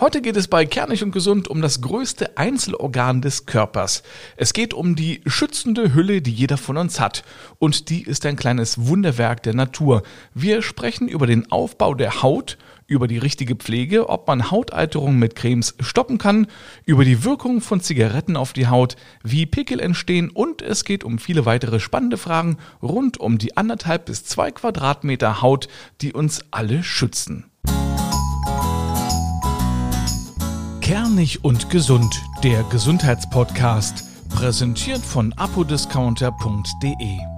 Heute geht es bei Kernig und Gesund um das größte Einzelorgan des Körpers. Es geht um die schützende Hülle, die jeder von uns hat. Und die ist ein kleines Wunderwerk der Natur. Wir sprechen über den Aufbau der Haut, über die richtige Pflege, ob man Hautalterung mit Cremes stoppen kann, über die Wirkung von Zigaretten auf die Haut, wie Pickel entstehen und es geht um viele weitere spannende Fragen rund um die anderthalb bis zwei Quadratmeter Haut, die uns alle schützen. Kernig und gesund, der Gesundheitspodcast, präsentiert von apodiscounter.de.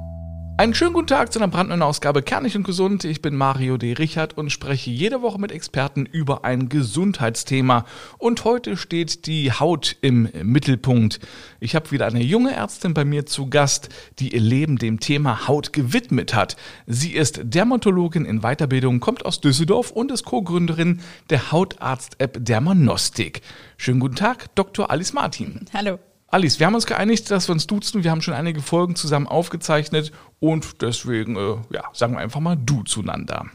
Einen schönen guten Tag zu einer brandneuen Ausgabe Kernig und Gesund. Ich bin Mario D. Richard und spreche jede Woche mit Experten über ein Gesundheitsthema. Und heute steht die Haut im Mittelpunkt. Ich habe wieder eine junge Ärztin bei mir zu Gast, die ihr Leben dem Thema Haut gewidmet hat. Sie ist Dermatologin in Weiterbildung, kommt aus Düsseldorf und ist Co-Gründerin der Hautarzt-App Dermanostik. Schönen guten Tag, Dr. Alice Martin. Hallo. Alice, wir haben uns geeinigt, dass wir uns duzen. Wir haben schon einige Folgen zusammen aufgezeichnet und deswegen, äh, ja, sagen wir einfach mal du zueinander.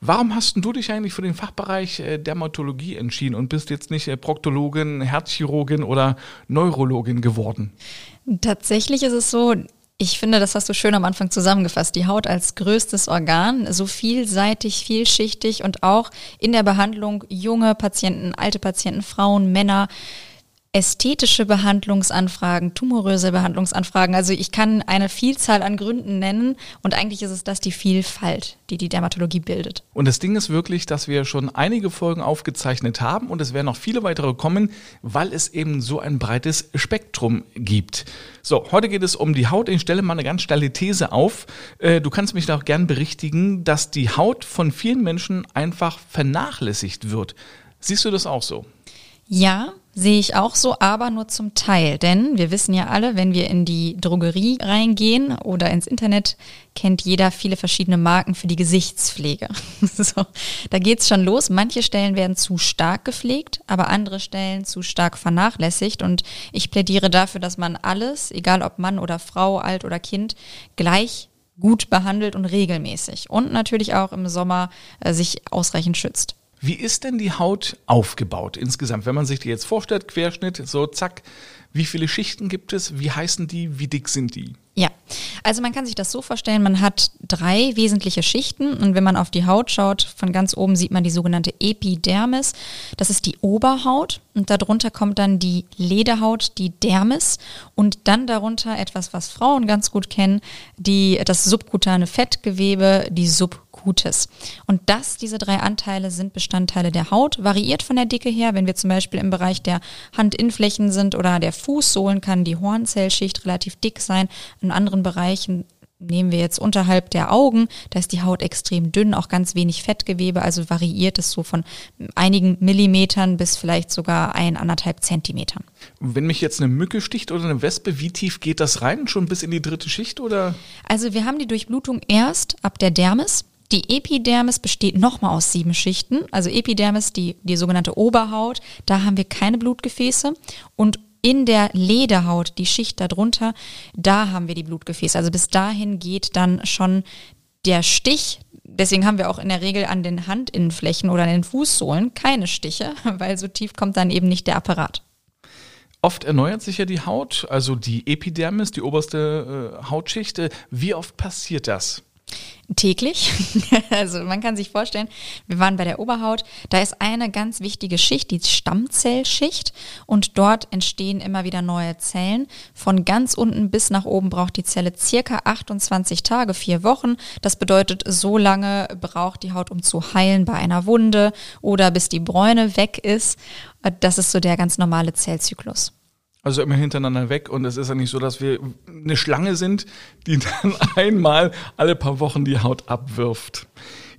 Warum hast du dich eigentlich für den Fachbereich äh, Dermatologie entschieden und bist jetzt nicht äh, Proktologin, Herzchirurgin oder Neurologin geworden? Tatsächlich ist es so, ich finde, das hast du schön am Anfang zusammengefasst. Die Haut als größtes Organ, so vielseitig, vielschichtig und auch in der Behandlung junge Patienten, alte Patienten, Frauen, Männer ästhetische Behandlungsanfragen, tumoröse Behandlungsanfragen. Also ich kann eine Vielzahl an Gründen nennen und eigentlich ist es das die Vielfalt, die die Dermatologie bildet. Und das Ding ist wirklich, dass wir schon einige Folgen aufgezeichnet haben und es werden noch viele weitere kommen, weil es eben so ein breites Spektrum gibt. So, heute geht es um die Haut. Ich stelle mal eine ganz steile These auf. Äh, du kannst mich da auch gern berichtigen, dass die Haut von vielen Menschen einfach vernachlässigt wird. Siehst du das auch so? Ja, sehe ich auch so, aber nur zum Teil. Denn wir wissen ja alle, wenn wir in die Drogerie reingehen oder ins Internet, kennt jeder viele verschiedene Marken für die Gesichtspflege. so, da geht's schon los. Manche Stellen werden zu stark gepflegt, aber andere Stellen zu stark vernachlässigt. Und ich plädiere dafür, dass man alles, egal ob Mann oder Frau, alt oder Kind, gleich gut behandelt und regelmäßig. Und natürlich auch im Sommer äh, sich ausreichend schützt. Wie ist denn die Haut aufgebaut insgesamt? Wenn man sich die jetzt vorstellt, Querschnitt, so zack, wie viele Schichten gibt es? Wie heißen die? Wie dick sind die? Ja, also man kann sich das so vorstellen, man hat drei wesentliche Schichten und wenn man auf die Haut schaut, von ganz oben sieht man die sogenannte Epidermis. Das ist die Oberhaut und darunter kommt dann die Lederhaut, die Dermis und dann darunter etwas, was Frauen ganz gut kennen, die, das subkutane Fettgewebe, die Sub Gutes. Und das, diese drei Anteile sind Bestandteile der Haut, variiert von der Dicke her. Wenn wir zum Beispiel im Bereich der Handinnenflächen sind oder der Fußsohlen, kann die Hornzellschicht relativ dick sein. In anderen Bereichen nehmen wir jetzt unterhalb der Augen, da ist die Haut extrem dünn, auch ganz wenig Fettgewebe, also variiert es so von einigen Millimetern bis vielleicht sogar ein, anderthalb Zentimetern. Wenn mich jetzt eine Mücke sticht oder eine Wespe, wie tief geht das rein? Schon bis in die dritte Schicht oder? Also wir haben die Durchblutung erst ab der Dermis. Die Epidermis besteht nochmal aus sieben Schichten. Also Epidermis, die, die sogenannte Oberhaut, da haben wir keine Blutgefäße. Und in der Lederhaut, die Schicht darunter, da haben wir die Blutgefäße. Also bis dahin geht dann schon der Stich. Deswegen haben wir auch in der Regel an den Handinnenflächen oder an den Fußsohlen keine Stiche, weil so tief kommt dann eben nicht der Apparat. Oft erneuert sich ja die Haut, also die Epidermis, die oberste äh, Hautschicht. Wie oft passiert das? Täglich. also man kann sich vorstellen, wir waren bei der Oberhaut, da ist eine ganz wichtige Schicht, die Stammzellschicht und dort entstehen immer wieder neue Zellen. Von ganz unten bis nach oben braucht die Zelle circa 28 Tage, vier Wochen. Das bedeutet, so lange braucht die Haut, um zu heilen bei einer Wunde oder bis die Bräune weg ist. Das ist so der ganz normale Zellzyklus. Also immer hintereinander weg und es ist ja nicht so, dass wir eine Schlange sind, die dann einmal alle paar Wochen die Haut abwirft.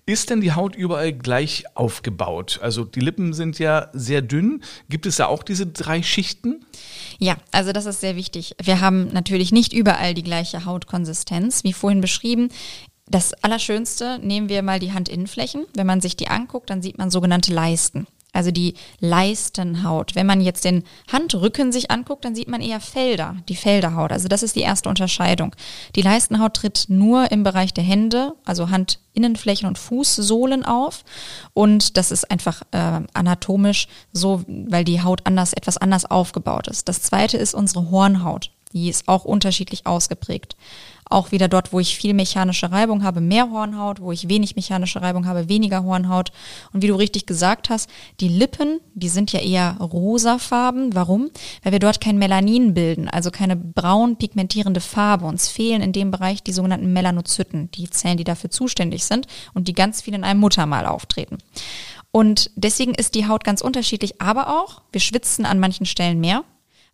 Ist denn die Haut überall gleich aufgebaut? Also die Lippen sind ja sehr dünn. Gibt es da auch diese drei Schichten? Ja, also das ist sehr wichtig. Wir haben natürlich nicht überall die gleiche Hautkonsistenz, wie vorhin beschrieben. Das Allerschönste nehmen wir mal die Handinnenflächen. Wenn man sich die anguckt, dann sieht man sogenannte Leisten. Also die Leistenhaut. Wenn man jetzt den Handrücken sich anguckt, dann sieht man eher Felder, die Felderhaut. Also das ist die erste Unterscheidung. Die Leistenhaut tritt nur im Bereich der Hände, also Handinnenflächen und Fußsohlen auf. Und das ist einfach äh, anatomisch so, weil die Haut anders, etwas anders aufgebaut ist. Das zweite ist unsere Hornhaut. Die ist auch unterschiedlich ausgeprägt. Auch wieder dort, wo ich viel mechanische Reibung habe, mehr Hornhaut, wo ich wenig mechanische Reibung habe, weniger Hornhaut. Und wie du richtig gesagt hast, die Lippen, die sind ja eher rosafarben. Warum? Weil wir dort kein Melanin bilden, also keine braun pigmentierende Farbe. Uns fehlen in dem Bereich die sogenannten Melanozyten, die Zellen, die dafür zuständig sind und die ganz viel in einem Muttermal auftreten. Und deswegen ist die Haut ganz unterschiedlich, aber auch, wir schwitzen an manchen Stellen mehr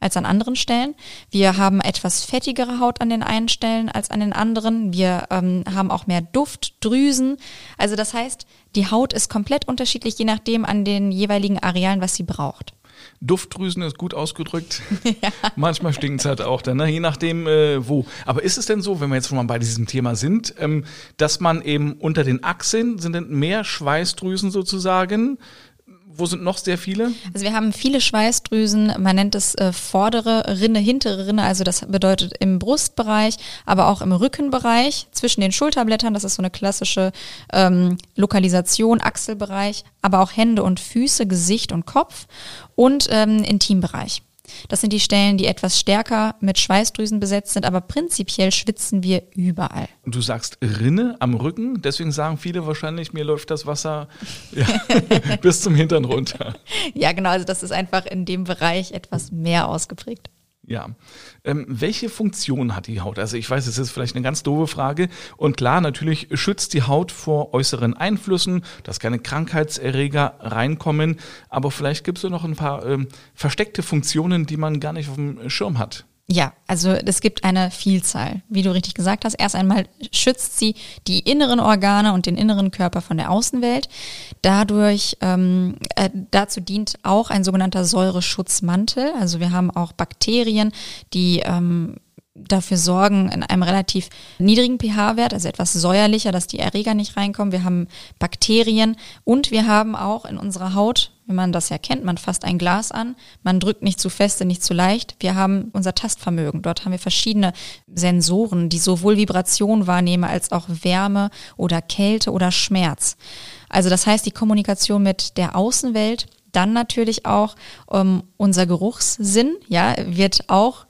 als an anderen Stellen. Wir haben etwas fettigere Haut an den einen Stellen als an den anderen. Wir ähm, haben auch mehr Duftdrüsen. Also das heißt, die Haut ist komplett unterschiedlich, je nachdem an den jeweiligen Arealen, was sie braucht. Duftdrüsen ist gut ausgedrückt. Ja. Manchmal stinkt es halt auch dann, ne? je nachdem äh, wo. Aber ist es denn so, wenn wir jetzt schon mal bei diesem Thema sind, ähm, dass man eben unter den Achseln sind denn mehr Schweißdrüsen sozusagen, wo sind noch sehr viele? Also wir haben viele Schweißdrüsen, man nennt es äh, vordere Rinne, hintere Rinne, also das bedeutet im Brustbereich, aber auch im Rückenbereich, zwischen den Schulterblättern, das ist so eine klassische ähm, Lokalisation, Achselbereich, aber auch Hände und Füße, Gesicht und Kopf und ähm, Intimbereich. Das sind die Stellen, die etwas stärker mit Schweißdrüsen besetzt sind, aber prinzipiell schwitzen wir überall. Du sagst Rinne am Rücken, deswegen sagen viele wahrscheinlich, mir läuft das Wasser ja, bis zum Hintern runter. Ja, genau, also das ist einfach in dem Bereich etwas mehr ausgeprägt. Ja. Ähm, welche Funktion hat die Haut? Also ich weiß, es ist vielleicht eine ganz doofe Frage. Und klar, natürlich schützt die Haut vor äußeren Einflüssen, dass keine Krankheitserreger reinkommen. Aber vielleicht gibt es noch ein paar ähm, versteckte Funktionen, die man gar nicht auf dem Schirm hat. Ja, also es gibt eine Vielzahl. Wie du richtig gesagt hast, erst einmal schützt sie die inneren Organe und den inneren Körper von der Außenwelt. Dadurch, ähm, äh, dazu dient auch ein sogenannter Säureschutzmantel. Also wir haben auch Bakterien, die ähm, dafür sorgen, in einem relativ niedrigen pH-Wert, also etwas säuerlicher, dass die Erreger nicht reinkommen. Wir haben Bakterien und wir haben auch in unserer Haut, wenn man das ja kennt, man fasst ein Glas an, man drückt nicht zu feste, nicht zu leicht. Wir haben unser Tastvermögen. Dort haben wir verschiedene Sensoren, die sowohl Vibration wahrnehmen als auch Wärme oder Kälte oder Schmerz. Also das heißt, die Kommunikation mit der Außenwelt dann natürlich auch ähm, unser Geruchssinn, ja, wird auch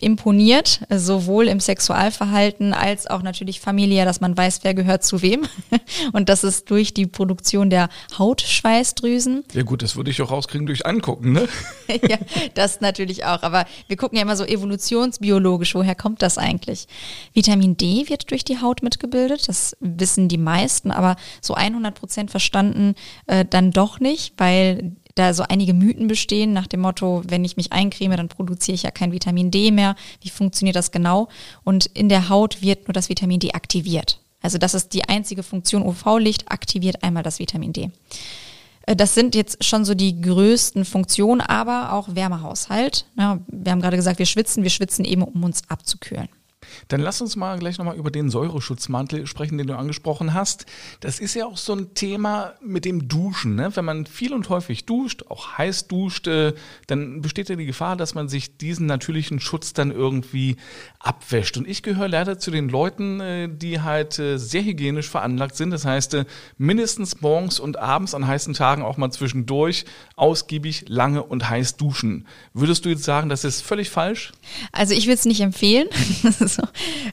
imponiert, sowohl im Sexualverhalten als auch natürlich familiär, dass man weiß, wer gehört zu wem. Und das ist durch die Produktion der Hautschweißdrüsen. Ja gut, das würde ich auch rauskriegen durch Angucken, ne? ja, das natürlich auch. Aber wir gucken ja immer so evolutionsbiologisch, woher kommt das eigentlich? Vitamin D wird durch die Haut mitgebildet, das wissen die meisten, aber so 100 Prozent verstanden äh, dann doch nicht, weil da so einige Mythen bestehen nach dem Motto, wenn ich mich eincreme, dann produziere ich ja kein Vitamin D mehr. Wie funktioniert das genau? Und in der Haut wird nur das Vitamin D aktiviert. Also das ist die einzige Funktion. UV-Licht aktiviert einmal das Vitamin D. Äh, das sind jetzt schon so die größten Funktionen, aber auch Wärmehaushalt. Ja, wir haben gerade gesagt, wir schwitzen, wir schwitzen eben, um uns abzukühlen. Dann lass uns mal gleich nochmal über den Säureschutzmantel sprechen, den du angesprochen hast. Das ist ja auch so ein Thema mit dem Duschen. Ne? Wenn man viel und häufig duscht, auch heiß duscht, äh, dann besteht ja die Gefahr, dass man sich diesen natürlichen Schutz dann irgendwie abwäscht. Und ich gehöre leider zu den Leuten, äh, die halt äh, sehr hygienisch veranlagt sind. Das heißt, mindestens morgens und abends an heißen Tagen auch mal zwischendurch ausgiebig, lange und heiß duschen. Würdest du jetzt sagen, das ist völlig falsch? Also ich würde es nicht empfehlen. so.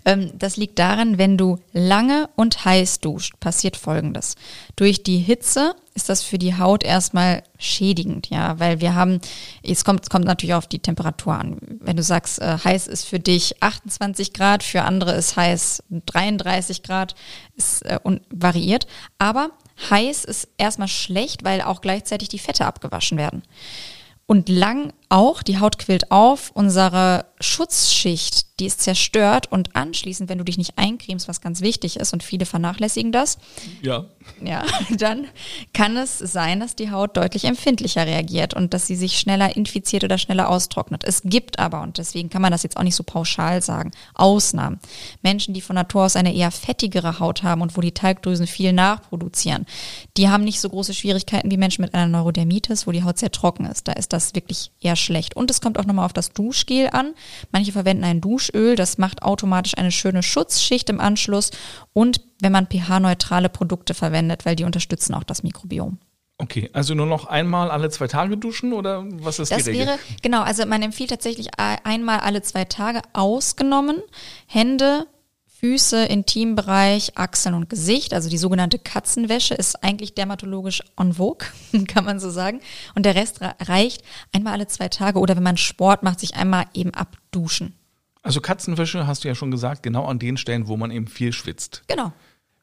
ähm, das liegt daran, wenn du lange und heiß duscht, passiert Folgendes. Durch die Hitze ist das für die Haut erstmal schädigend, ja, weil wir haben, es kommt, kommt natürlich auf die Temperatur an. Wenn du sagst, äh, heiß ist für dich 28 Grad, für andere ist heiß 33 Grad, ist äh, und variiert. Aber heiß ist erstmal schlecht, weil auch gleichzeitig die Fette abgewaschen werden. Und lang auch, die Haut quillt auf, unsere Schutzschicht, die ist zerstört und anschließend, wenn du dich nicht eincremst, was ganz wichtig ist und viele vernachlässigen das, ja. ja, dann kann es sein, dass die Haut deutlich empfindlicher reagiert und dass sie sich schneller infiziert oder schneller austrocknet. Es gibt aber, und deswegen kann man das jetzt auch nicht so pauschal sagen, Ausnahmen. Menschen, die von Natur aus eine eher fettigere Haut haben und wo die Talgdrüsen viel nachproduzieren, die haben nicht so große Schwierigkeiten wie Menschen mit einer Neurodermitis, wo die Haut sehr trocken ist. Da ist das wirklich eher schlecht. Und es kommt auch nochmal auf das Duschgel an. Manche verwenden ein Duschöl, das macht automatisch eine schöne Schutzschicht im Anschluss. Und wenn man pH-neutrale Produkte verwendet, weil die unterstützen auch das Mikrobiom. Okay, also nur noch einmal alle zwei Tage duschen oder was ist das geregelt? wäre, genau, also man empfiehlt tatsächlich einmal alle zwei Tage ausgenommen. Hände, Füße, Intimbereich, Achseln und Gesicht, also die sogenannte Katzenwäsche, ist eigentlich dermatologisch en vogue, kann man so sagen. Und der Rest reicht einmal alle zwei Tage oder wenn man Sport macht, sich einmal eben abduschen. Also Katzenwäsche hast du ja schon gesagt, genau an den Stellen, wo man eben viel schwitzt. Genau.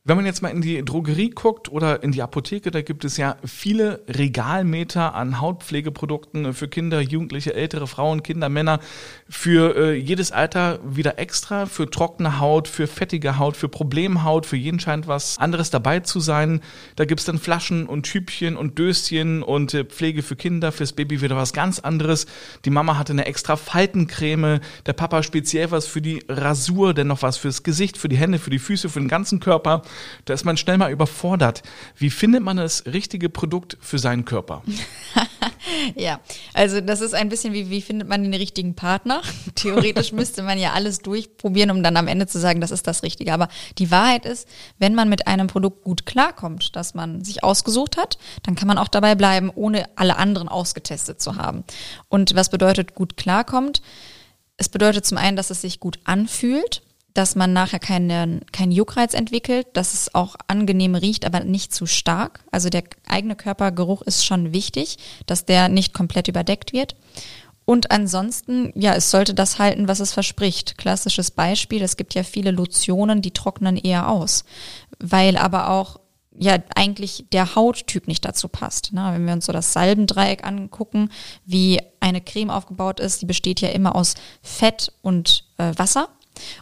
Wenn man jetzt mal in die Drogerie guckt oder in die Apotheke, da gibt es ja viele Regalmeter an Hautpflegeprodukten für Kinder, Jugendliche, ältere Frauen, Kinder, Männer, für äh, jedes Alter wieder extra, für trockene Haut, für fettige Haut, für Problemhaut, für jeden scheint was anderes dabei zu sein. Da gibt's dann Flaschen und Tübchen und Döschen und äh, Pflege für Kinder, fürs Baby wieder was ganz anderes. Die Mama hatte eine extra Faltencreme, der Papa speziell was für die Rasur, denn noch was fürs Gesicht, für die Hände, für die Füße, für den ganzen Körper. Da ist man schnell mal überfordert. Wie findet man das richtige Produkt für seinen Körper? ja, also das ist ein bisschen wie, wie findet man den richtigen Partner? Theoretisch müsste man ja alles durchprobieren, um dann am Ende zu sagen, das ist das Richtige. Aber die Wahrheit ist, wenn man mit einem Produkt gut klarkommt, das man sich ausgesucht hat, dann kann man auch dabei bleiben, ohne alle anderen ausgetestet zu haben. Und was bedeutet gut klarkommt? Es bedeutet zum einen, dass es sich gut anfühlt dass man nachher keinen, keinen Juckreiz entwickelt, dass es auch angenehm riecht, aber nicht zu stark. Also der eigene Körpergeruch ist schon wichtig, dass der nicht komplett überdeckt wird. Und ansonsten, ja, es sollte das halten, was es verspricht. Klassisches Beispiel, es gibt ja viele Lotionen, die trocknen eher aus, weil aber auch ja eigentlich der Hauttyp nicht dazu passt. Ne? Wenn wir uns so das Salbendreieck angucken, wie eine Creme aufgebaut ist, die besteht ja immer aus Fett und äh, Wasser.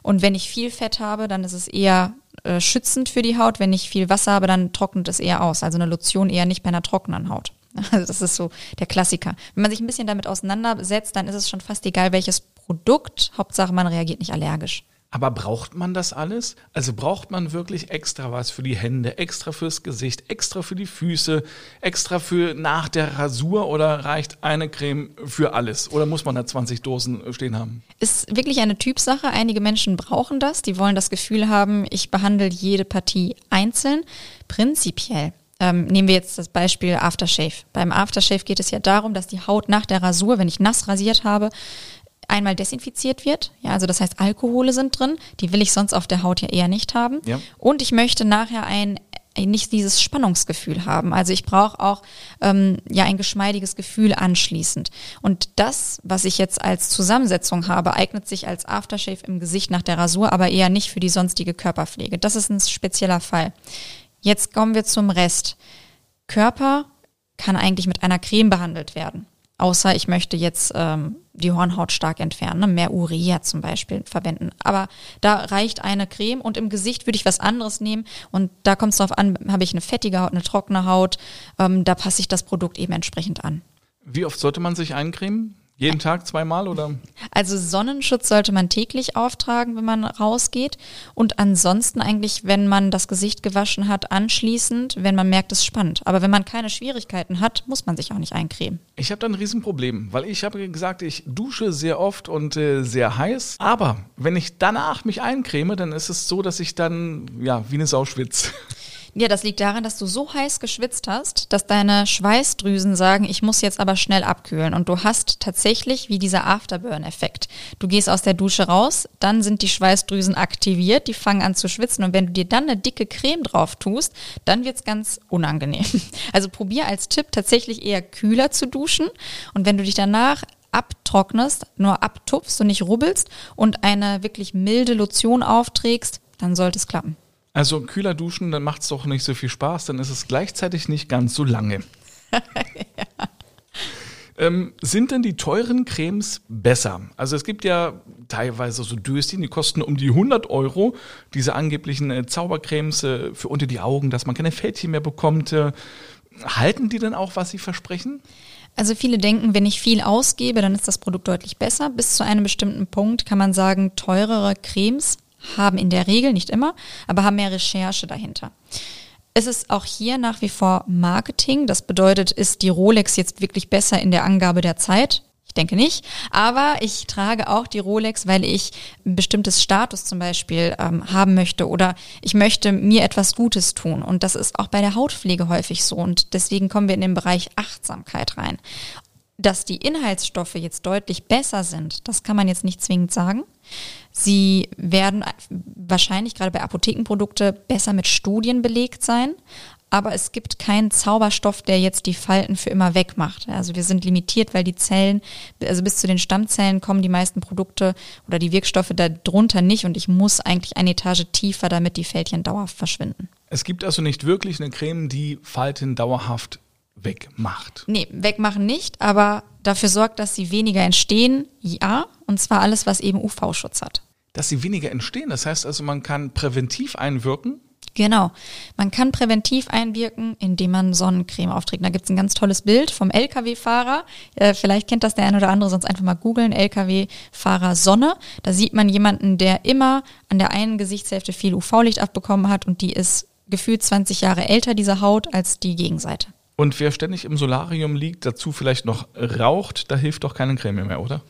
Und wenn ich viel Fett habe, dann ist es eher äh, schützend für die Haut. Wenn ich viel Wasser habe, dann trocknet es eher aus. Also eine Lotion eher nicht bei einer trockenen Haut. Also das ist so der Klassiker. Wenn man sich ein bisschen damit auseinandersetzt, dann ist es schon fast egal, welches Produkt. Hauptsache, man reagiert nicht allergisch. Aber braucht man das alles? Also braucht man wirklich extra was für die Hände, extra fürs Gesicht, extra für die Füße, extra für nach der Rasur oder reicht eine Creme für alles? Oder muss man da 20 Dosen stehen haben? Ist wirklich eine Typsache. Einige Menschen brauchen das. Die wollen das Gefühl haben, ich behandle jede Partie einzeln. Prinzipiell ähm, nehmen wir jetzt das Beispiel Aftershave. Beim Aftershave geht es ja darum, dass die Haut nach der Rasur, wenn ich nass rasiert habe, einmal desinfiziert wird. Ja, also das heißt, Alkohole sind drin. Die will ich sonst auf der Haut ja eher nicht haben. Ja. Und ich möchte nachher ein nicht dieses Spannungsgefühl haben. Also ich brauche auch ähm, ja ein geschmeidiges Gefühl anschließend. Und das, was ich jetzt als Zusammensetzung habe, eignet sich als Aftershave im Gesicht nach der Rasur, aber eher nicht für die sonstige Körperpflege. Das ist ein spezieller Fall. Jetzt kommen wir zum Rest. Körper kann eigentlich mit einer Creme behandelt werden. Außer ich möchte jetzt ähm, die Hornhaut stark entfernen, ne? mehr Urea zum Beispiel verwenden. Aber da reicht eine Creme und im Gesicht würde ich was anderes nehmen und da kommt es darauf an, habe ich eine fettige Haut, eine trockene Haut, ähm, da passe ich das Produkt eben entsprechend an. Wie oft sollte man sich eincremen? Jeden Tag zweimal oder? Also Sonnenschutz sollte man täglich auftragen, wenn man rausgeht. Und ansonsten eigentlich, wenn man das Gesicht gewaschen hat, anschließend, wenn man merkt, es spannt. Aber wenn man keine Schwierigkeiten hat, muss man sich auch nicht eincremen. Ich habe da ein Riesenproblem, weil ich habe gesagt, ich dusche sehr oft und äh, sehr heiß. Aber wenn ich danach mich eincreme, dann ist es so, dass ich dann ja wie eine Sau schwitze. Ja, das liegt daran, dass du so heiß geschwitzt hast, dass deine Schweißdrüsen sagen, ich muss jetzt aber schnell abkühlen. Und du hast tatsächlich wie dieser Afterburn-Effekt. Du gehst aus der Dusche raus, dann sind die Schweißdrüsen aktiviert, die fangen an zu schwitzen. Und wenn du dir dann eine dicke Creme drauf tust, dann wird's ganz unangenehm. Also probier als Tipp tatsächlich eher kühler zu duschen. Und wenn du dich danach abtrocknest, nur abtupfst und nicht rubbelst und eine wirklich milde Lotion aufträgst, dann sollte es klappen. Also kühler duschen, dann macht es doch nicht so viel Spaß, dann ist es gleichzeitig nicht ganz so lange. ja. Ähm, sind denn die teuren Cremes besser? Also es gibt ja teilweise so Döschen, die kosten um die 100 Euro. Diese angeblichen äh, Zaubercremes äh, für unter die Augen, dass man keine Fältchen mehr bekommt. Äh, halten die denn auch, was sie versprechen? Also viele denken, wenn ich viel ausgebe, dann ist das Produkt deutlich besser. Bis zu einem bestimmten Punkt kann man sagen, teurere Cremes haben in der Regel, nicht immer, aber haben mehr Recherche dahinter. Es ist auch hier nach wie vor Marketing. Das bedeutet, ist die Rolex jetzt wirklich besser in der Angabe der Zeit? Ich denke nicht. Aber ich trage auch die Rolex, weil ich ein bestimmtes Status zum Beispiel ähm, haben möchte oder ich möchte mir etwas Gutes tun. Und das ist auch bei der Hautpflege häufig so. Und deswegen kommen wir in den Bereich Achtsamkeit rein. Dass die Inhaltsstoffe jetzt deutlich besser sind, das kann man jetzt nicht zwingend sagen. Sie werden wahrscheinlich gerade bei Apothekenprodukte besser mit Studien belegt sein. Aber es gibt keinen Zauberstoff, der jetzt die Falten für immer wegmacht. Also wir sind limitiert, weil die Zellen, also bis zu den Stammzellen kommen die meisten Produkte oder die Wirkstoffe darunter nicht und ich muss eigentlich eine Etage tiefer, damit die Fältchen dauerhaft verschwinden. Es gibt also nicht wirklich eine Creme, die Falten dauerhaft wegmacht. Nee, wegmachen nicht, aber dafür sorgt, dass sie weniger entstehen, ja, und zwar alles, was eben UV-Schutz hat. Dass sie weniger entstehen, das heißt also, man kann präventiv einwirken. Genau. Man kann präventiv einwirken, indem man Sonnencreme aufträgt. Da gibt's ein ganz tolles Bild vom Lkw-Fahrer. Äh, vielleicht kennt das der eine oder andere, sonst einfach mal googeln. Lkw-Fahrer Sonne. Da sieht man jemanden, der immer an der einen Gesichtshälfte viel UV-Licht abbekommen hat und die ist gefühlt 20 Jahre älter, diese Haut, als die Gegenseite. Und wer ständig im Solarium liegt, dazu vielleicht noch raucht, da hilft doch keine Creme mehr, oder?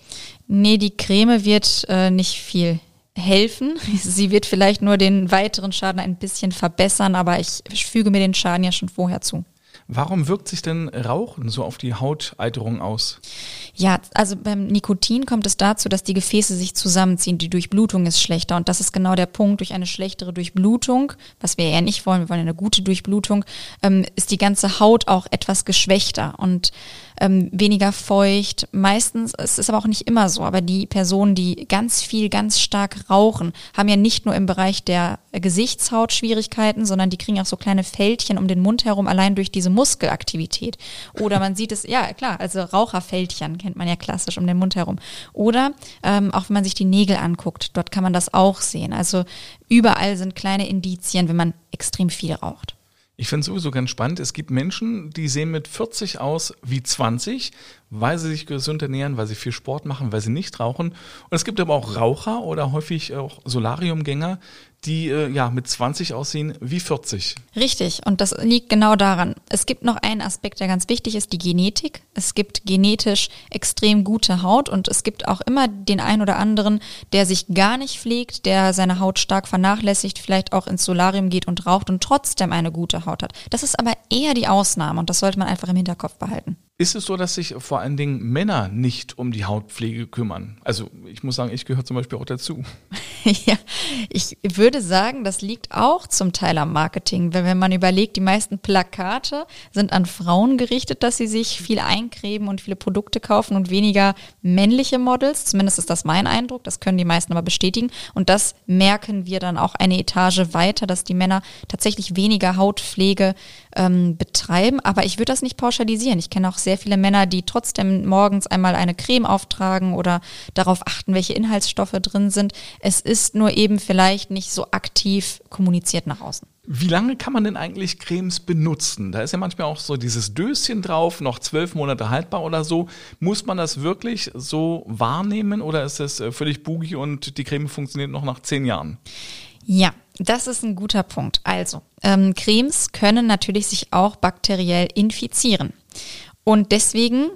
Nee, die Creme wird äh, nicht viel helfen. Sie wird vielleicht nur den weiteren Schaden ein bisschen verbessern, aber ich füge mir den Schaden ja schon vorher zu. Warum wirkt sich denn Rauchen so auf die Hauteiterung aus? Ja, also beim Nikotin kommt es dazu, dass die Gefäße sich zusammenziehen. Die Durchblutung ist schlechter. Und das ist genau der Punkt. Durch eine schlechtere Durchblutung, was wir ja nicht wollen, wir wollen eine gute Durchblutung, ähm, ist die ganze Haut auch etwas geschwächter. Und ähm, weniger feucht. Meistens, es ist aber auch nicht immer so, aber die Personen, die ganz viel, ganz stark rauchen, haben ja nicht nur im Bereich der Gesichtshaut Schwierigkeiten, sondern die kriegen auch so kleine Fältchen um den Mund herum, allein durch diese Muskelaktivität. Oder man sieht es, ja klar, also Raucherfältchen kennt man ja klassisch um den Mund herum. Oder ähm, auch wenn man sich die Nägel anguckt, dort kann man das auch sehen. Also überall sind kleine Indizien, wenn man extrem viel raucht. Ich finde es sowieso ganz spannend. Es gibt Menschen, die sehen mit 40 aus wie 20, weil sie sich gesund ernähren, weil sie viel Sport machen, weil sie nicht rauchen. Und es gibt aber auch Raucher oder häufig auch Solariumgänger, die äh, ja mit 20 aussehen wie 40. Richtig, und das liegt genau daran. Es gibt noch einen Aspekt, der ganz wichtig ist, die Genetik. Es gibt genetisch extrem gute Haut und es gibt auch immer den einen oder anderen, der sich gar nicht pflegt, der seine Haut stark vernachlässigt, vielleicht auch ins Solarium geht und raucht und trotzdem eine gute Haut hat. Das ist aber eher die Ausnahme und das sollte man einfach im Hinterkopf behalten. Ist es so, dass sich vor allen Dingen Männer nicht um die Hautpflege kümmern? Also ich muss sagen, ich gehöre zum Beispiel auch dazu. ja, ich würde sagen, das liegt auch zum Teil am Marketing. Wenn, wenn man überlegt, die meisten Plakate sind an Frauen gerichtet, dass sie sich viel eincremen und viele Produkte kaufen und weniger männliche Models. Zumindest ist das mein Eindruck. Das können die meisten aber bestätigen. Und das merken wir dann auch eine Etage weiter, dass die Männer tatsächlich weniger Hautpflege ähm, betreiben. Aber ich würde das nicht pauschalisieren. Ich kenne auch sehr viele Männer, die trotzdem morgens einmal eine Creme auftragen oder darauf achten, welche Inhaltsstoffe drin sind. Es ist nur eben vielleicht nicht so aktiv kommuniziert nach außen. Wie lange kann man denn eigentlich Cremes benutzen? Da ist ja manchmal auch so dieses Döschen drauf, noch zwölf Monate haltbar oder so. Muss man das wirklich so wahrnehmen oder ist es äh, völlig boogie und die Creme funktioniert noch nach zehn Jahren? Ja, das ist ein guter Punkt. Also, ähm, Cremes können natürlich sich auch bakteriell infizieren. Und deswegen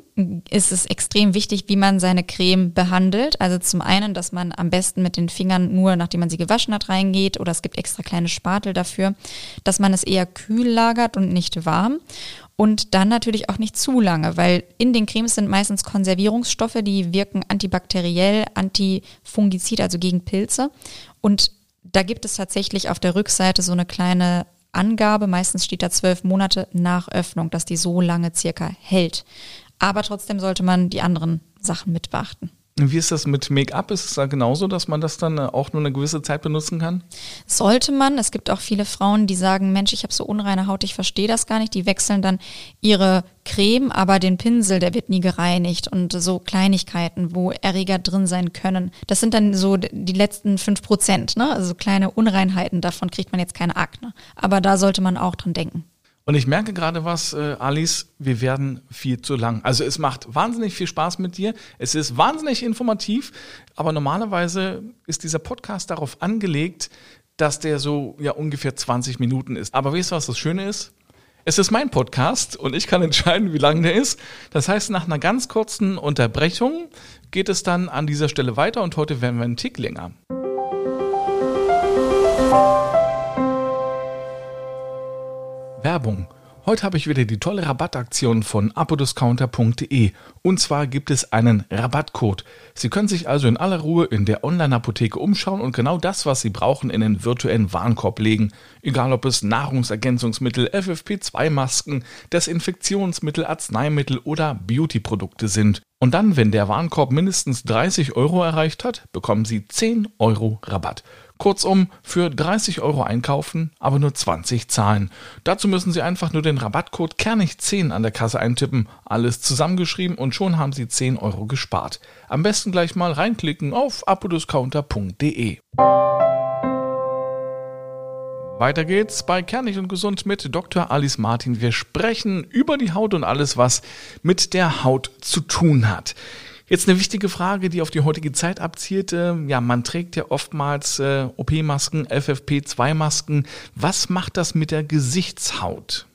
ist es extrem wichtig, wie man seine Creme behandelt. Also zum einen, dass man am besten mit den Fingern nur, nachdem man sie gewaschen hat, reingeht oder es gibt extra kleine Spatel dafür, dass man es eher kühl lagert und nicht warm. Und dann natürlich auch nicht zu lange, weil in den Cremes sind meistens Konservierungsstoffe, die wirken antibakteriell, antifungizid, also gegen Pilze. Und da gibt es tatsächlich auf der Rückseite so eine kleine Angabe, meistens steht da zwölf Monate nach Öffnung, dass die so lange circa hält. Aber trotzdem sollte man die anderen Sachen mit beachten. Wie ist das mit Make-up? Ist es da genauso, dass man das dann äh, auch nur eine gewisse Zeit benutzen kann? Sollte man. Es gibt auch viele Frauen, die sagen, Mensch, ich habe so unreine Haut, ich verstehe das gar nicht. Die wechseln dann ihre Creme, aber den Pinsel, der wird nie gereinigt und so Kleinigkeiten, wo Erreger drin sein können. Das sind dann so die letzten fünf Prozent, ne? Also kleine Unreinheiten, davon kriegt man jetzt keine Akne. Aber da sollte man auch dran denken. Und ich merke gerade was, äh, Alice, wir werden viel zu lang. Also es macht wahnsinnig viel Spaß mit dir. Es ist wahnsinnig informativ, aber normalerweise ist dieser Podcast darauf angelegt, dass der so ja ungefähr 20 Minuten ist. Aber weißt du, was das Schöne ist? Es ist mein Podcast und ich kann entscheiden, wie lang der ist. Das heißt, nach einer ganz kurzen Unterbrechung geht es dann an dieser Stelle weiter und heute werden wir einen Tick länger. Werbung. Heute habe ich wieder die tolle Rabattaktion von apodiscounter.de. Und zwar gibt es einen Rabattcode. Sie können sich also in aller Ruhe in der Online-Apotheke umschauen und genau das, was Sie brauchen, in den virtuellen Warenkorb legen. Egal ob es Nahrungsergänzungsmittel, FFP2-Masken, Desinfektionsmittel, Arzneimittel oder Beauty-Produkte sind. Und dann, wenn der Warenkorb mindestens 30 Euro erreicht hat, bekommen Sie 10 Euro Rabatt. Kurzum, für 30 Euro einkaufen, aber nur 20 zahlen. Dazu müssen Sie einfach nur den Rabattcode Kernig10 an der Kasse eintippen, alles zusammengeschrieben und schon haben Sie 10 Euro gespart. Am besten gleich mal reinklicken auf apodiscounter.de. Weiter geht's bei Kernig und Gesund mit Dr. Alice Martin. Wir sprechen über die Haut und alles, was mit der Haut zu tun hat. Jetzt eine wichtige Frage, die auf die heutige Zeit abzielt. Ähm, ja, man trägt ja oftmals äh, OP-Masken, FFP2-Masken. Was macht das mit der Gesichtshaut?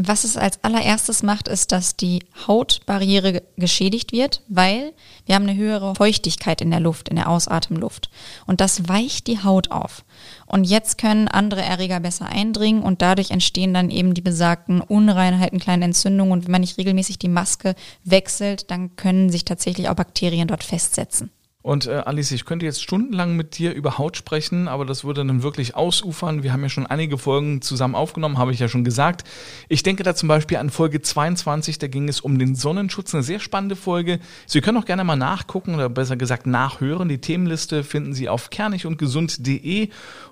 Was es als allererstes macht, ist, dass die Hautbarriere geschädigt wird, weil wir haben eine höhere Feuchtigkeit in der Luft, in der Ausatemluft. Und das weicht die Haut auf. Und jetzt können andere Erreger besser eindringen und dadurch entstehen dann eben die besagten Unreinheiten, kleine Entzündungen. Und wenn man nicht regelmäßig die Maske wechselt, dann können sich tatsächlich auch Bakterien dort festsetzen. Und äh, Alice, ich könnte jetzt stundenlang mit dir über Haut sprechen, aber das würde dann wirklich ausufern. Wir haben ja schon einige Folgen zusammen aufgenommen, habe ich ja schon gesagt. Ich denke da zum Beispiel an Folge 22, da ging es um den Sonnenschutz, eine sehr spannende Folge. Sie können auch gerne mal nachgucken oder besser gesagt nachhören. Die Themenliste finden Sie auf kernigundgesund.de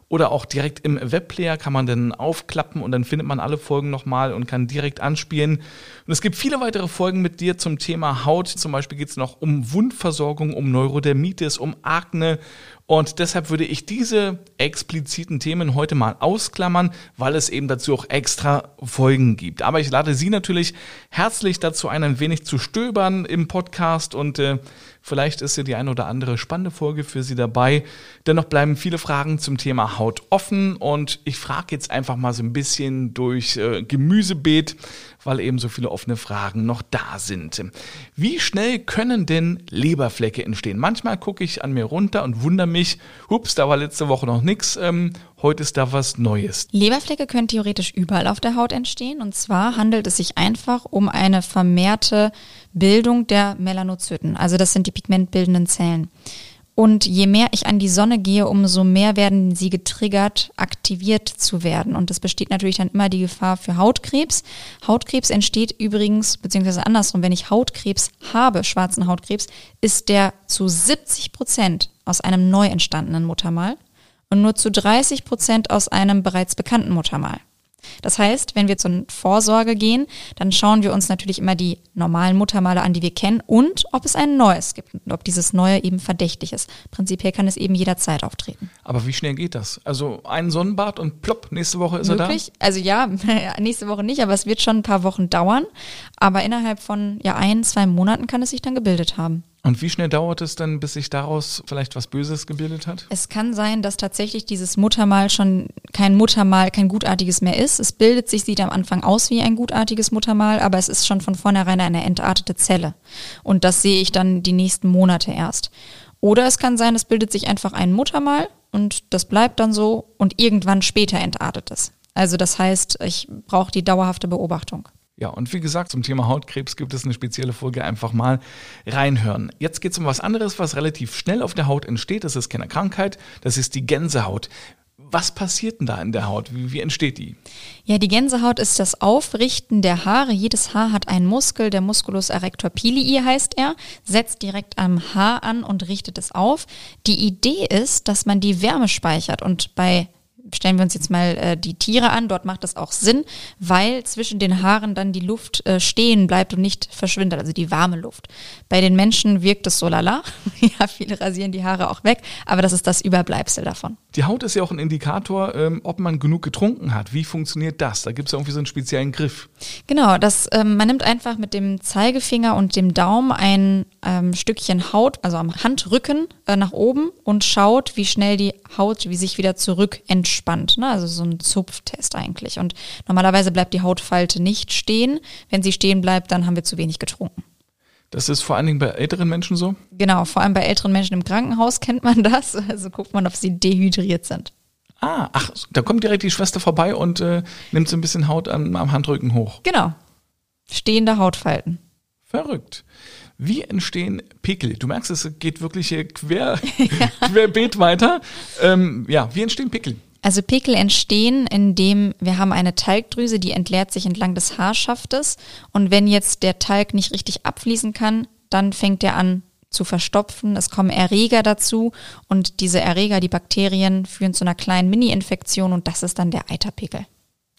oder auch direkt im Webplayer kann man dann aufklappen und dann findet man alle Folgen nochmal und kann direkt anspielen. Und es gibt viele weitere Folgen mit dir zum Thema Haut. Zum Beispiel geht es noch um Wundversorgung, um Neurodermitis, um Akne und deshalb würde ich diese expliziten Themen heute mal ausklammern, weil es eben dazu auch extra Folgen gibt. Aber ich lade Sie natürlich herzlich dazu ein, ein wenig zu stöbern im Podcast und äh, vielleicht ist ja die eine oder andere spannende Folge für Sie dabei. Dennoch bleiben viele Fragen zum Thema Haut offen und ich frage jetzt einfach mal so ein bisschen durch äh, Gemüsebeet, weil eben so viele offene Fragen noch da sind. Wie schnell können denn Leberflecke entstehen? Manchmal gucke ich an mir runter und wundere mich, hups, da war letzte Woche noch nichts, ähm, heute ist da was Neues. Leberflecke können theoretisch überall auf der Haut entstehen und zwar handelt es sich einfach um eine vermehrte Bildung der Melanozyten, also das sind die pigmentbildenden Zellen. Und je mehr ich an die Sonne gehe, umso mehr werden sie getriggert, aktiviert zu werden. Und es besteht natürlich dann immer die Gefahr für Hautkrebs. Hautkrebs entsteht übrigens, beziehungsweise andersrum, wenn ich Hautkrebs habe, schwarzen Hautkrebs, ist der zu 70 Prozent aus einem neu entstandenen Muttermal und nur zu 30 Prozent aus einem bereits bekannten Muttermal. Das heißt, wenn wir zur Vorsorge gehen, dann schauen wir uns natürlich immer die normalen Muttermale an, die wir kennen und ob es ein neues gibt und ob dieses neue eben verdächtig ist. Prinzipiell kann es eben jederzeit auftreten. Aber wie schnell geht das? Also ein Sonnenbad und plopp, nächste Woche ist Möglich? er da? Also ja, nächste Woche nicht, aber es wird schon ein paar Wochen dauern. Aber innerhalb von ja ein, zwei Monaten kann es sich dann gebildet haben. Und wie schnell dauert es dann, bis sich daraus vielleicht was Böses gebildet hat? Es kann sein, dass tatsächlich dieses Muttermal schon kein Muttermal, kein gutartiges mehr ist. Es bildet sich, sieht am Anfang aus wie ein gutartiges Muttermal, aber es ist schon von vornherein eine entartete Zelle. Und das sehe ich dann die nächsten Monate erst. Oder es kann sein, es bildet sich einfach ein Muttermal und das bleibt dann so und irgendwann später entartet es. Also das heißt, ich brauche die dauerhafte Beobachtung. Ja, und wie gesagt, zum Thema Hautkrebs gibt es eine spezielle Folge. Einfach mal reinhören. Jetzt geht es um was anderes, was relativ schnell auf der Haut entsteht. Das ist keine Krankheit, das ist die Gänsehaut. Was passiert denn da in der Haut? Wie, wie entsteht die? Ja, die Gänsehaut ist das Aufrichten der Haare. Jedes Haar hat einen Muskel, der Musculus erector pilii heißt er, setzt direkt am Haar an und richtet es auf. Die Idee ist, dass man die Wärme speichert und bei stellen wir uns jetzt mal äh, die Tiere an, dort macht das auch Sinn, weil zwischen den Haaren dann die Luft äh, stehen bleibt und nicht verschwindet, also die warme Luft. Bei den Menschen wirkt es so lala. ja, viele rasieren die Haare auch weg, aber das ist das Überbleibsel davon. Die Haut ist ja auch ein Indikator, ähm, ob man genug getrunken hat. Wie funktioniert das? Da gibt es irgendwie so einen speziellen Griff. Genau, das, ähm, man nimmt einfach mit dem Zeigefinger und dem Daumen ein ähm, Stückchen Haut, also am Handrücken äh, nach oben und schaut, wie schnell die Haut, wie sich wieder zurück entspannt. Ne? Also so ein Zupftest eigentlich. Und normalerweise bleibt die Hautfalte nicht stehen. Wenn sie stehen bleibt, dann haben wir zu wenig getrunken. Das ist vor allen Dingen bei älteren Menschen so? Genau, vor allem bei älteren Menschen im Krankenhaus kennt man das. Also guckt man, ob sie dehydriert sind. Ah, ach, da kommt direkt die Schwester vorbei und äh, nimmt so ein bisschen Haut am, am Handrücken hoch. Genau. Stehende Hautfalten. Verrückt. Wie entstehen Pickel? Du merkst, es geht wirklich quer, querbeet weiter. Ähm, ja, wie entstehen Pickel? Also Pickel entstehen, indem wir haben eine Talgdrüse, die entleert sich entlang des Haarschaftes. Und wenn jetzt der Talg nicht richtig abfließen kann, dann fängt er an zu verstopfen. Es kommen Erreger dazu und diese Erreger, die Bakterien, führen zu einer kleinen Mini-Infektion und das ist dann der Eiterpickel.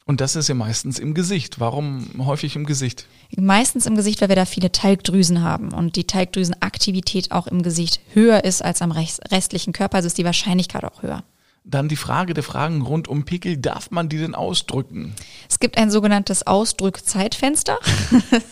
Und das ist ja meistens im Gesicht. Warum häufig im Gesicht? Meistens im Gesicht, weil wir da viele Talgdrüsen haben und die Talgdrüsenaktivität auch im Gesicht höher ist als am restlichen Körper, also ist die Wahrscheinlichkeit auch höher. Dann die Frage der Fragen rund um Pickel, darf man die denn ausdrücken? Es gibt ein sogenanntes Ausdrückzeitfenster.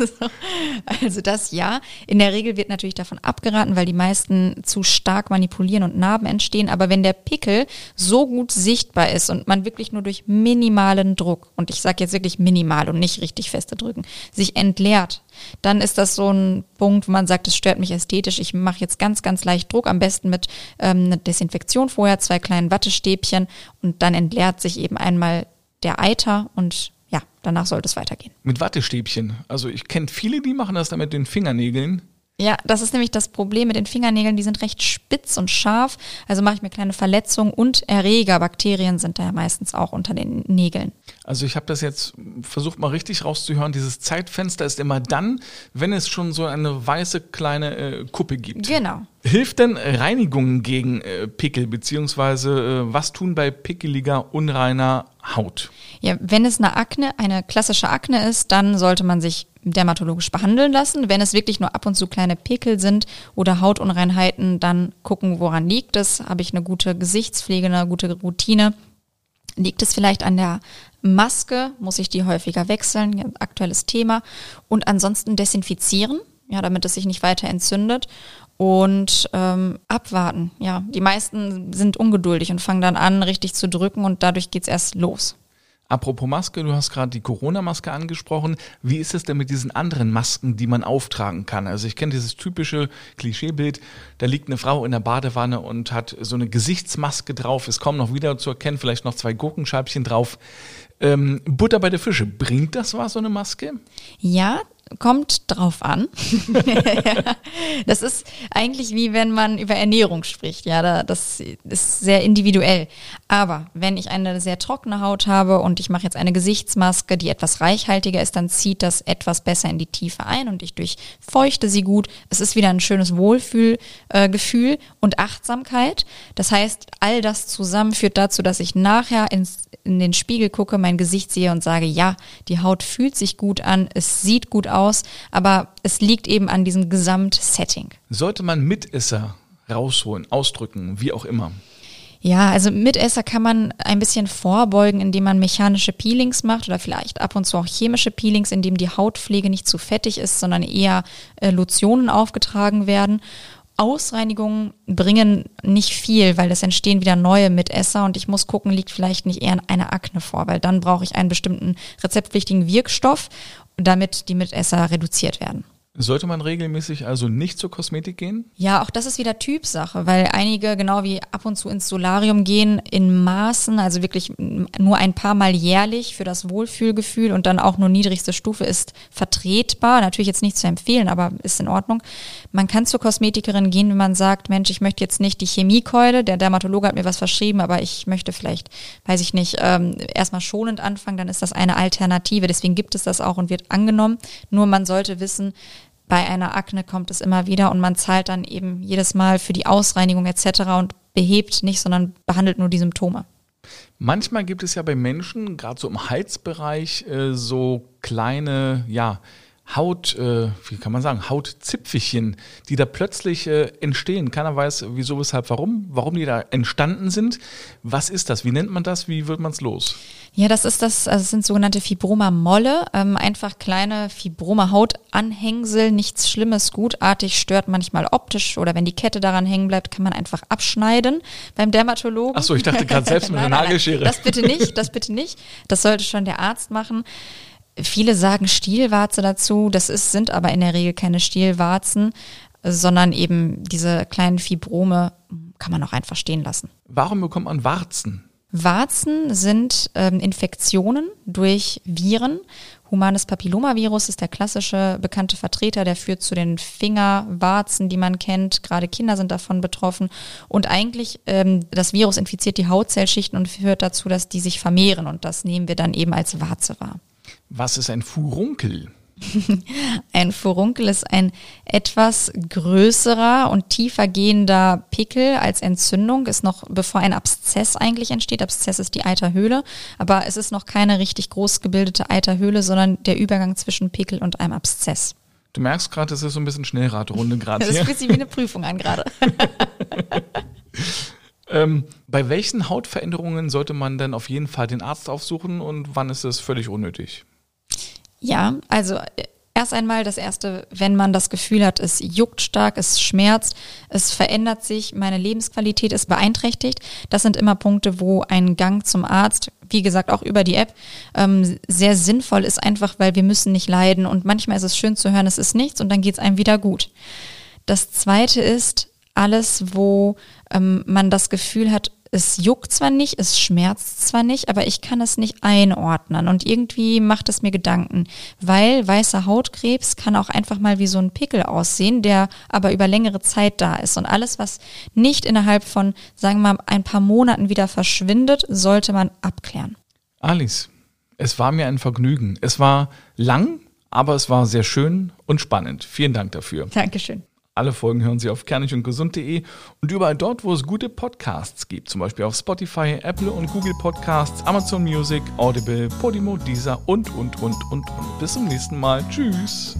also das ja. In der Regel wird natürlich davon abgeraten, weil die meisten zu stark manipulieren und Narben entstehen. Aber wenn der Pickel so gut sichtbar ist und man wirklich nur durch minimalen Druck, und ich sage jetzt wirklich minimal und nicht richtig feste drücken, sich entleert, dann ist das so ein Punkt, wo man sagt, es stört mich ästhetisch. Ich mache jetzt ganz, ganz leicht Druck, am besten mit ähm, einer Desinfektion vorher, zwei kleinen Wattestäbchen und dann entleert sich eben einmal der Eiter und ja, danach sollte es weitergehen. Mit Wattestäbchen. Also ich kenne viele, die machen das dann mit den Fingernägeln. Ja, das ist nämlich das Problem mit den Fingernägeln. Die sind recht spitz und scharf. Also mache ich mir kleine Verletzungen und Erreger. Bakterien sind da ja meistens auch unter den Nägeln. Also ich habe das jetzt versucht mal richtig rauszuhören. Dieses Zeitfenster ist immer dann, wenn es schon so eine weiße kleine äh, Kuppe gibt. Genau. Hilft denn Reinigung gegen äh, Pickel, beziehungsweise äh, was tun bei pickeliger, unreiner Haut? Ja, wenn es eine Akne, eine klassische Akne ist, dann sollte man sich dermatologisch behandeln lassen. Wenn es wirklich nur ab und zu kleine Pickel sind oder Hautunreinheiten, dann gucken, woran liegt es. Habe ich eine gute Gesichtspflege, eine gute Routine? Liegt es vielleicht an der Maske? Muss ich die häufiger wechseln? Aktuelles Thema. Und ansonsten desinfizieren, ja, damit es sich nicht weiter entzündet. Und ähm, abwarten. Ja, die meisten sind ungeduldig und fangen dann an, richtig zu drücken und dadurch geht's erst los. Apropos Maske, du hast gerade die Corona-Maske angesprochen. Wie ist es denn mit diesen anderen Masken, die man auftragen kann? Also ich kenne dieses typische Klischeebild, da liegt eine Frau in der Badewanne und hat so eine Gesichtsmaske drauf, ist kaum noch wieder zu erkennen, vielleicht noch zwei Gurkenscheibchen drauf. Ähm, Butter bei der Fische, bringt das was, so eine Maske? Ja, Kommt drauf an. das ist eigentlich wie wenn man über Ernährung spricht. Ja, das ist sehr individuell. Aber wenn ich eine sehr trockene Haut habe und ich mache jetzt eine Gesichtsmaske, die etwas reichhaltiger ist, dann zieht das etwas besser in die Tiefe ein und ich durchfeuchte sie gut. Es ist wieder ein schönes Wohlfühlgefühl äh, und Achtsamkeit. Das heißt, all das zusammen führt dazu, dass ich nachher ins, in den Spiegel gucke, mein Gesicht sehe und sage, ja, die Haut fühlt sich gut an, es sieht gut aus, aber es liegt eben an diesem Gesamtsetting. Sollte man Mitesser rausholen, ausdrücken, wie auch immer? Ja, also Mitesser kann man ein bisschen vorbeugen, indem man mechanische Peelings macht oder vielleicht ab und zu auch chemische Peelings, indem die Hautpflege nicht zu fettig ist, sondern eher äh, Lotionen aufgetragen werden. Ausreinigungen bringen nicht viel, weil es entstehen wieder neue Mitesser und ich muss gucken, liegt vielleicht nicht eher eine Akne vor, weil dann brauche ich einen bestimmten rezeptpflichtigen Wirkstoff damit die Mitesser reduziert werden. Sollte man regelmäßig also nicht zur Kosmetik gehen? Ja, auch das ist wieder Typsache, weil einige, genau wie ab und zu ins Solarium gehen, in Maßen, also wirklich nur ein paar Mal jährlich für das Wohlfühlgefühl und dann auch nur niedrigste Stufe ist vertretbar. Natürlich jetzt nicht zu empfehlen, aber ist in Ordnung. Man kann zur Kosmetikerin gehen, wenn man sagt, Mensch, ich möchte jetzt nicht die Chemiekeule, der Dermatologe hat mir was verschrieben, aber ich möchte vielleicht, weiß ich nicht, ähm, erstmal schonend anfangen, dann ist das eine Alternative. Deswegen gibt es das auch und wird angenommen. Nur man sollte wissen, bei einer Akne kommt es immer wieder und man zahlt dann eben jedes Mal für die Ausreinigung etc. und behebt nicht, sondern behandelt nur die Symptome. Manchmal gibt es ja bei Menschen, gerade so im Halsbereich, äh, so kleine, ja, Haut, äh, wie kann man sagen, Hautzipfelchen, die da plötzlich äh, entstehen. Keiner weiß, wieso, weshalb, warum, warum die da entstanden sind. Was ist das? Wie nennt man das? Wie wird man es los? Ja, das ist das, also das sind sogenannte Fibroma-Molle, ähm, einfach kleine Fibroma-Hautanhängsel, nichts Schlimmes, gutartig, stört manchmal optisch oder wenn die Kette daran hängen bleibt, kann man einfach abschneiden beim Dermatologen. Ach so, ich dachte gerade selbst mit der Nagelschere. Nein, das bitte nicht, das bitte nicht. Das sollte schon der Arzt machen. Viele sagen Stielwarze dazu, das ist, sind aber in der Regel keine Stielwarzen, sondern eben diese kleinen Fibrome kann man auch einfach stehen lassen. Warum bekommt man Warzen? Warzen sind ähm, Infektionen durch Viren. Humanes Papillomavirus ist der klassische bekannte Vertreter, der führt zu den Fingerwarzen, die man kennt. Gerade Kinder sind davon betroffen. Und eigentlich, ähm, das Virus infiziert die Hautzellschichten und führt dazu, dass die sich vermehren. Und das nehmen wir dann eben als Warze wahr. Was ist ein Furunkel? ein Furunkel ist ein etwas größerer und tiefer gehender Pickel als Entzündung, ist noch bevor ein Abszess eigentlich entsteht. Abszess ist die Eiterhöhle, aber es ist noch keine richtig groß gebildete Eiterhöhle, sondern der Übergang zwischen Pickel und einem Abszess. Du merkst gerade, es ist so ein bisschen Schnellradrunde gerade. Das fühlt sich wie eine Prüfung an gerade. ähm, bei welchen Hautveränderungen sollte man denn auf jeden Fall den Arzt aufsuchen und wann ist es völlig unnötig? Ja, also äh, erst einmal das erste, wenn man das Gefühl hat, es juckt stark, es schmerzt, es verändert sich, meine Lebensqualität ist beeinträchtigt. Das sind immer Punkte, wo ein Gang zum Arzt, wie gesagt, auch über die App, ähm, sehr sinnvoll ist, einfach weil wir müssen nicht leiden und manchmal ist es schön zu hören, es ist nichts und dann geht es einem wieder gut. Das zweite ist alles, wo ähm, man das Gefühl hat, es juckt zwar nicht, es schmerzt zwar nicht, aber ich kann es nicht einordnen und irgendwie macht es mir Gedanken, weil weißer Hautkrebs kann auch einfach mal wie so ein Pickel aussehen, der aber über längere Zeit da ist und alles, was nicht innerhalb von, sagen wir mal, ein paar Monaten wieder verschwindet, sollte man abklären. Alice, es war mir ein Vergnügen. Es war lang, aber es war sehr schön und spannend. Vielen Dank dafür. Dankeschön. Alle Folgen hören Sie auf kernigundgesund.de und überall dort, wo es gute Podcasts gibt, zum Beispiel auf Spotify, Apple und Google Podcasts, Amazon Music, Audible, Podimo, Deezer und, und, und, und, und. Bis zum nächsten Mal. Tschüss.